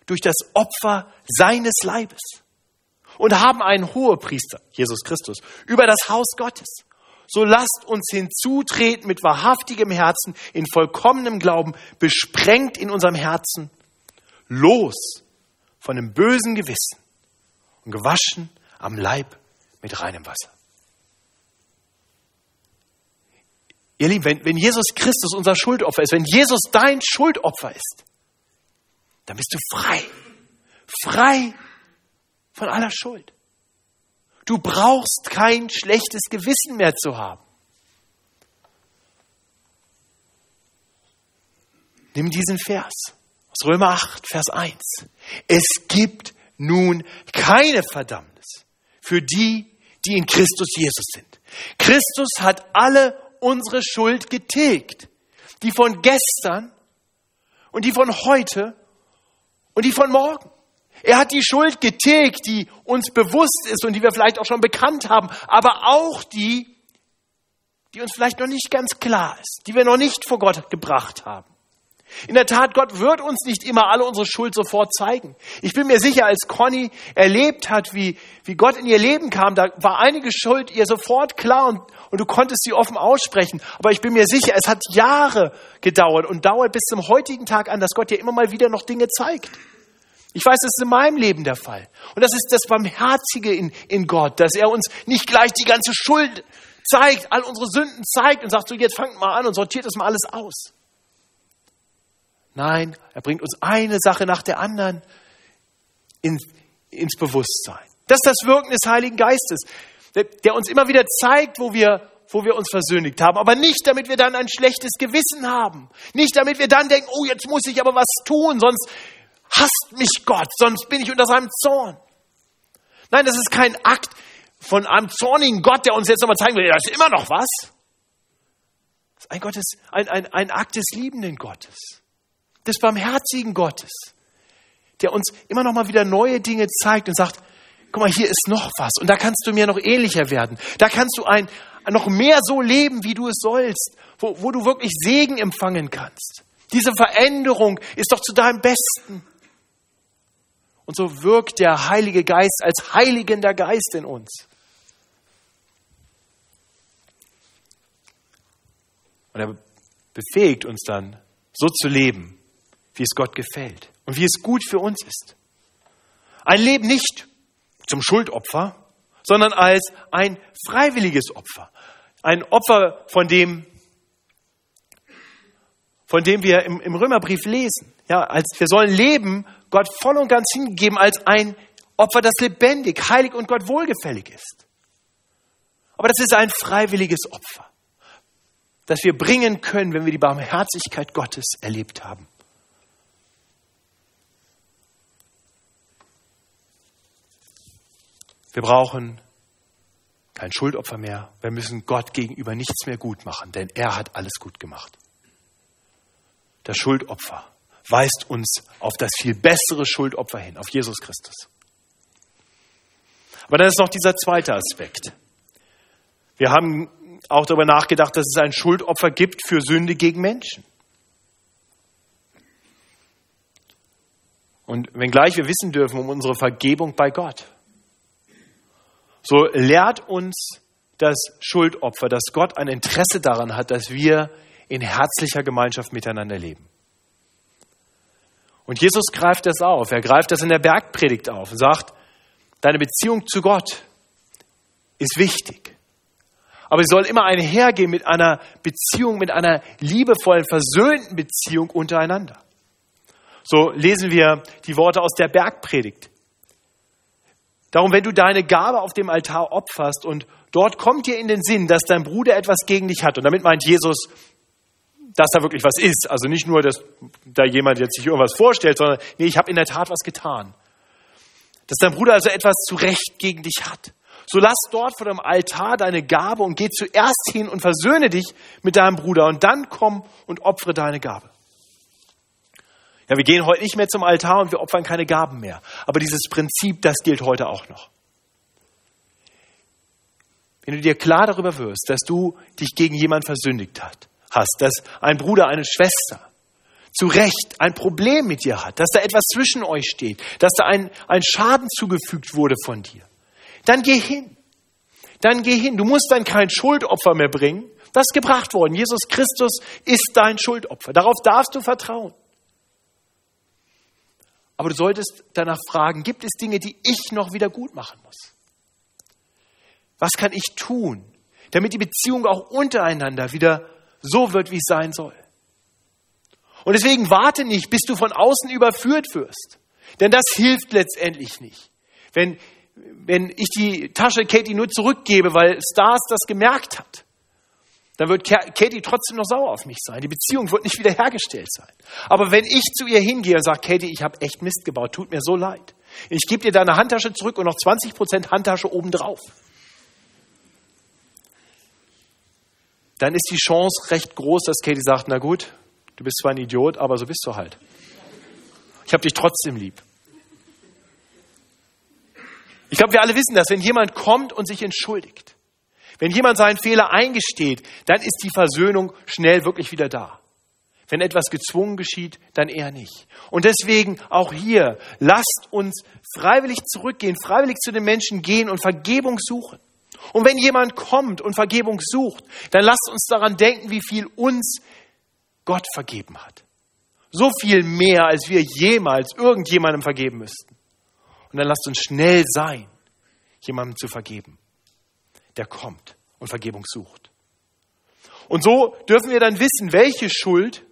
durch das Opfer seines Leibes und haben einen Hohepriester, Jesus Christus, über das Haus Gottes. So lasst uns hinzutreten mit wahrhaftigem Herzen, in vollkommenem Glauben, besprengt in unserem Herzen, los von dem bösen Gewissen und gewaschen am Leib mit reinem Wasser. Ihr Lieben, wenn, wenn Jesus Christus unser Schuldopfer ist, wenn Jesus dein Schuldopfer ist, dann bist du frei. Frei von aller Schuld. Du brauchst kein schlechtes Gewissen mehr zu haben. Nimm diesen Vers aus Römer 8, Vers 1. Es gibt nun keine Verdammnis für die, die in Christus Jesus sind. Christus hat alle unsere Schuld getilgt. Die von gestern und die von heute und die von morgen. Er hat die Schuld getilgt, die uns bewusst ist und die wir vielleicht auch schon bekannt haben, aber auch die, die uns vielleicht noch nicht ganz klar ist, die wir noch nicht vor Gott gebracht haben. In der Tat, Gott wird uns nicht immer alle unsere Schuld sofort zeigen. Ich bin mir sicher, als Conny erlebt hat, wie, wie Gott in ihr Leben kam, da war einige Schuld ihr sofort klar und, und du konntest sie offen aussprechen. Aber ich bin mir sicher, es hat Jahre gedauert und dauert bis zum heutigen Tag an, dass Gott dir immer mal wieder noch Dinge zeigt. Ich weiß, das ist in meinem Leben der Fall. Und das ist das Barmherzige in, in Gott, dass er uns nicht gleich die ganze Schuld zeigt, all unsere Sünden zeigt und sagt so, jetzt fangt mal an und sortiert das mal alles aus. Nein, er bringt uns eine Sache nach der anderen in, ins Bewusstsein. Das ist das Wirken des Heiligen Geistes, der, der uns immer wieder zeigt, wo wir, wo wir uns versündigt haben. Aber nicht, damit wir dann ein schlechtes Gewissen haben. Nicht, damit wir dann denken, oh, jetzt muss ich aber was tun, sonst hasst mich Gott, sonst bin ich unter seinem Zorn. Nein, das ist kein Akt von einem zornigen Gott, der uns jetzt nochmal zeigen will, da ist immer noch was. Das ist ein, Gottes, ein, ein, ein Akt des liebenden Gottes des barmherzigen Gottes, der uns immer noch mal wieder neue Dinge zeigt und sagt, guck mal, hier ist noch was und da kannst du mir noch ähnlicher werden. Da kannst du ein, noch mehr so leben, wie du es sollst, wo, wo du wirklich Segen empfangen kannst. Diese Veränderung ist doch zu deinem Besten. Und so wirkt der Heilige Geist als heiligender Geist in uns. Und er befähigt uns dann, so zu leben, wie es Gott gefällt und wie es gut für uns ist. Ein Leben nicht zum Schuldopfer, sondern als ein freiwilliges Opfer. Ein Opfer, von dem, von dem wir im, im Römerbrief lesen. Ja, als wir sollen leben, Gott voll und ganz hingeben als ein Opfer, das lebendig, heilig und Gott wohlgefällig ist. Aber das ist ein freiwilliges Opfer, das wir bringen können, wenn wir die Barmherzigkeit Gottes erlebt haben. Wir brauchen kein Schuldopfer mehr. Wir müssen Gott gegenüber nichts mehr gut machen, denn er hat alles gut gemacht. Das Schuldopfer weist uns auf das viel bessere Schuldopfer hin, auf Jesus Christus. Aber dann ist noch dieser zweite Aspekt. Wir haben auch darüber nachgedacht, dass es ein Schuldopfer gibt für Sünde gegen Menschen. Und wenngleich wir wissen dürfen um unsere Vergebung bei Gott, so lehrt uns das Schuldopfer, dass Gott ein Interesse daran hat, dass wir in herzlicher Gemeinschaft miteinander leben. Und Jesus greift das auf. Er greift das in der Bergpredigt auf und sagt, deine Beziehung zu Gott ist wichtig. Aber sie soll immer einhergehen mit einer Beziehung, mit einer liebevollen, versöhnten Beziehung untereinander. So lesen wir die Worte aus der Bergpredigt. Darum, wenn du deine Gabe auf dem Altar opferst und dort kommt dir in den Sinn, dass dein Bruder etwas gegen dich hat, und damit meint Jesus, dass da wirklich was ist. Also nicht nur, dass da jemand jetzt sich irgendwas vorstellt, sondern nee, ich habe in der Tat was getan. Dass dein Bruder also etwas zu Recht gegen dich hat. So lass dort vor dem Altar deine Gabe und geh zuerst hin und versöhne dich mit deinem Bruder und dann komm und opfere deine Gabe. Ja, wir gehen heute nicht mehr zum Altar und wir opfern keine Gaben mehr. Aber dieses Prinzip, das gilt heute auch noch. Wenn du dir klar darüber wirst, dass du dich gegen jemanden versündigt hast, dass ein Bruder, eine Schwester zu Recht ein Problem mit dir hat, dass da etwas zwischen euch steht, dass da ein, ein Schaden zugefügt wurde von dir, dann geh hin. Dann geh hin. Du musst dann kein Schuldopfer mehr bringen. Das ist gebracht worden. Jesus Christus ist dein Schuldopfer. Darauf darfst du vertrauen. Aber du solltest danach fragen, gibt es Dinge, die ich noch wieder gut machen muss? Was kann ich tun, damit die Beziehung auch untereinander wieder so wird, wie es sein soll? Und deswegen warte nicht, bis du von außen überführt wirst. Denn das hilft letztendlich nicht. Wenn, wenn ich die Tasche Katie nur zurückgebe, weil Stars das gemerkt hat, dann wird Katie trotzdem noch sauer auf mich sein. Die Beziehung wird nicht wiederhergestellt sein. Aber wenn ich zu ihr hingehe und sage, Katie, ich habe echt Mist gebaut, tut mir so leid. Ich gebe dir deine Handtasche zurück und noch 20 Prozent Handtasche obendrauf. Dann ist die Chance recht groß, dass Katie sagt, na gut, du bist zwar ein Idiot, aber so bist du halt. Ich habe dich trotzdem lieb. Ich glaube, wir alle wissen das, wenn jemand kommt und sich entschuldigt, wenn jemand seinen Fehler eingesteht, dann ist die Versöhnung schnell wirklich wieder da. Wenn etwas gezwungen geschieht, dann eher nicht. Und deswegen auch hier, lasst uns freiwillig zurückgehen, freiwillig zu den Menschen gehen und Vergebung suchen. Und wenn jemand kommt und Vergebung sucht, dann lasst uns daran denken, wie viel uns Gott vergeben hat. So viel mehr, als wir jemals irgendjemandem vergeben müssten. Und dann lasst uns schnell sein, jemandem zu vergeben, der kommt und Vergebung sucht. Und so dürfen wir dann wissen, welche Schuld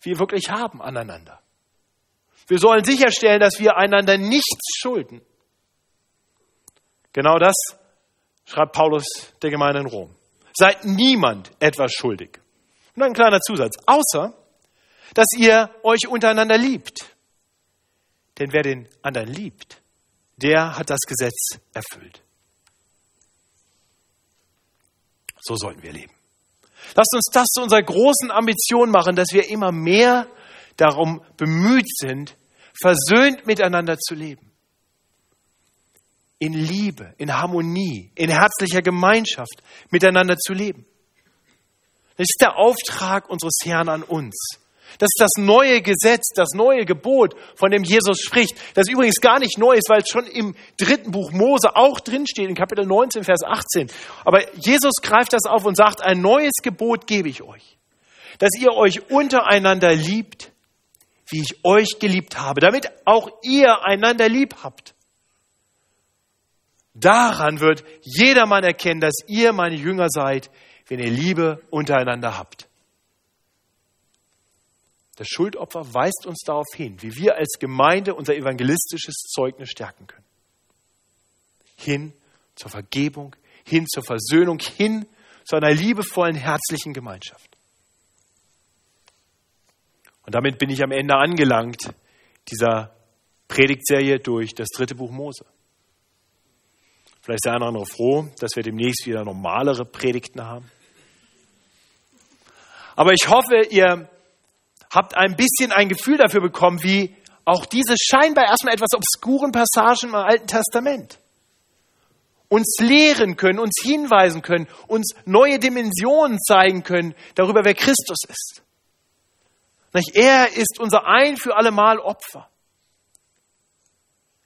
wir wirklich haben aneinander. Wir sollen sicherstellen, dass wir einander nichts schulden. Genau das schreibt Paulus der Gemeinde in Rom. Seid niemand etwas schuldig. Und ein kleiner Zusatz. Außer, dass ihr euch untereinander liebt. Denn wer den anderen liebt, der hat das Gesetz erfüllt. So sollten wir leben. Lasst uns das zu unserer großen Ambition machen, dass wir immer mehr darum bemüht sind, versöhnt miteinander zu leben. In Liebe, in Harmonie, in herzlicher Gemeinschaft miteinander zu leben. Das ist der Auftrag unseres Herrn an uns. Das ist das neue Gesetz, das neue Gebot, von dem Jesus spricht. Das übrigens gar nicht neu ist, weil es schon im dritten Buch Mose auch drinsteht, in Kapitel 19, Vers 18. Aber Jesus greift das auf und sagt, ein neues Gebot gebe ich euch. Dass ihr euch untereinander liebt, wie ich euch geliebt habe, damit auch ihr einander lieb habt. Daran wird jedermann erkennen, dass ihr meine Jünger seid, wenn ihr Liebe untereinander habt. Das Schuldopfer weist uns darauf hin, wie wir als Gemeinde unser evangelistisches Zeugnis stärken können. Hin zur Vergebung, hin zur Versöhnung, hin zu einer liebevollen, herzlichen Gemeinschaft. Und damit bin ich am Ende angelangt dieser Predigtserie durch das dritte Buch Mose. Vielleicht ist der andere froh, dass wir demnächst wieder normalere Predigten haben. Aber ich hoffe, ihr habt ein bisschen ein Gefühl dafür bekommen, wie auch diese scheinbar erstmal etwas obskuren Passagen im Alten Testament uns lehren können, uns hinweisen können, uns neue Dimensionen zeigen können darüber, wer Christus ist. Er ist unser ein für allemal Opfer.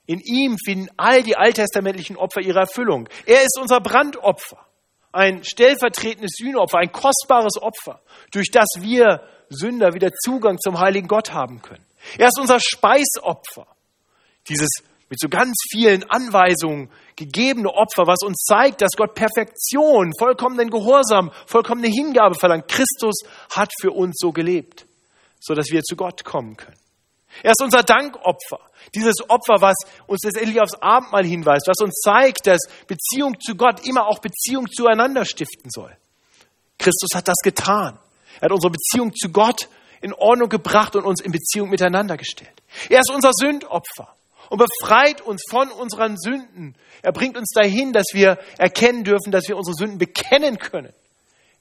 In ihm finden all die alttestamentlichen Opfer ihre Erfüllung. Er ist unser Brandopfer, ein stellvertretendes Sühnopfer, ein kostbares Opfer, durch das wir Sünder wieder Zugang zum heiligen Gott haben können. Er ist unser Speisopfer. Dieses mit so ganz vielen Anweisungen gegebene Opfer, was uns zeigt, dass Gott Perfektion, vollkommenen Gehorsam, vollkommene Hingabe verlangt. Christus hat für uns so gelebt, so dass wir zu Gott kommen können. Er ist unser Dankopfer. Dieses Opfer, was uns letztendlich aufs Abendmahl hinweist, was uns zeigt, dass Beziehung zu Gott immer auch Beziehung zueinander stiften soll. Christus hat das getan. Er hat unsere Beziehung zu Gott in Ordnung gebracht und uns in Beziehung miteinander gestellt. Er ist unser Sündopfer und befreit uns von unseren Sünden. Er bringt uns dahin, dass wir erkennen dürfen, dass wir unsere Sünden bekennen können.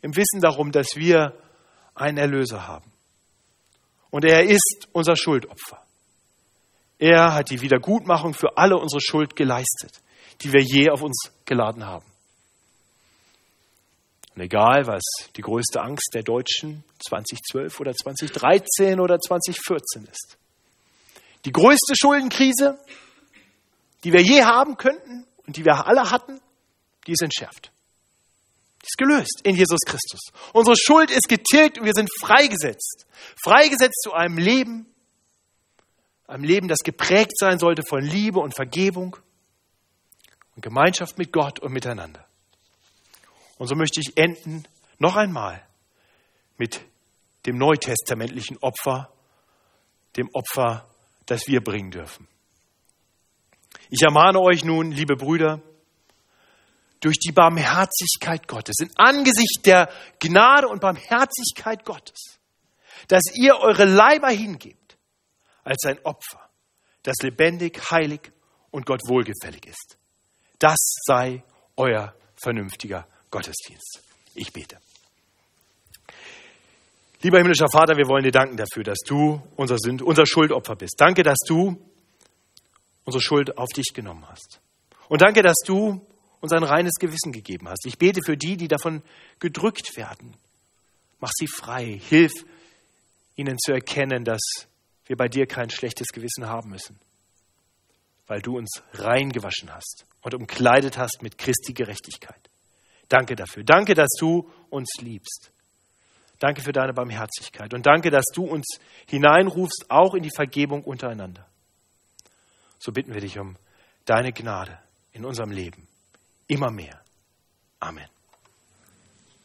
Im Wissen darum, dass wir einen Erlöser haben. Und er ist unser Schuldopfer. Er hat die Wiedergutmachung für alle unsere Schuld geleistet, die wir je auf uns geladen haben. Und egal, was die größte Angst der Deutschen 2012 oder 2013 oder 2014 ist. Die größte Schuldenkrise, die wir je haben könnten und die wir alle hatten, die ist entschärft. Die ist gelöst in Jesus Christus. Unsere Schuld ist getilgt und wir sind freigesetzt. Freigesetzt zu einem Leben, einem Leben, das geprägt sein sollte von Liebe und Vergebung und Gemeinschaft mit Gott und miteinander. Und so möchte ich enden noch einmal mit dem neutestamentlichen Opfer, dem Opfer, das wir bringen dürfen. Ich ermahne euch nun, liebe Brüder, durch die Barmherzigkeit Gottes, in Angesicht der Gnade und Barmherzigkeit Gottes, dass ihr eure Leiber hingebt als ein Opfer, das lebendig, heilig und Gott wohlgefällig ist. Das sei euer vernünftiger Gottesdienst. Ich bete. Lieber himmlischer Vater, wir wollen dir danken dafür, dass du unser, Sünd, unser Schuldopfer bist. Danke, dass du unsere Schuld auf dich genommen hast. Und danke, dass du uns ein reines Gewissen gegeben hast. Ich bete für die, die davon gedrückt werden, Mach sie frei. Hilf ihnen zu erkennen, dass wir bei dir kein schlechtes Gewissen haben müssen, weil du uns reingewaschen hast und umkleidet hast mit Christi Gerechtigkeit. Danke dafür. Danke, dass du uns liebst. Danke für deine Barmherzigkeit und danke, dass du uns hineinrufst, auch in die Vergebung untereinander. So bitten wir dich um deine Gnade in unserem Leben. Immer mehr. Amen.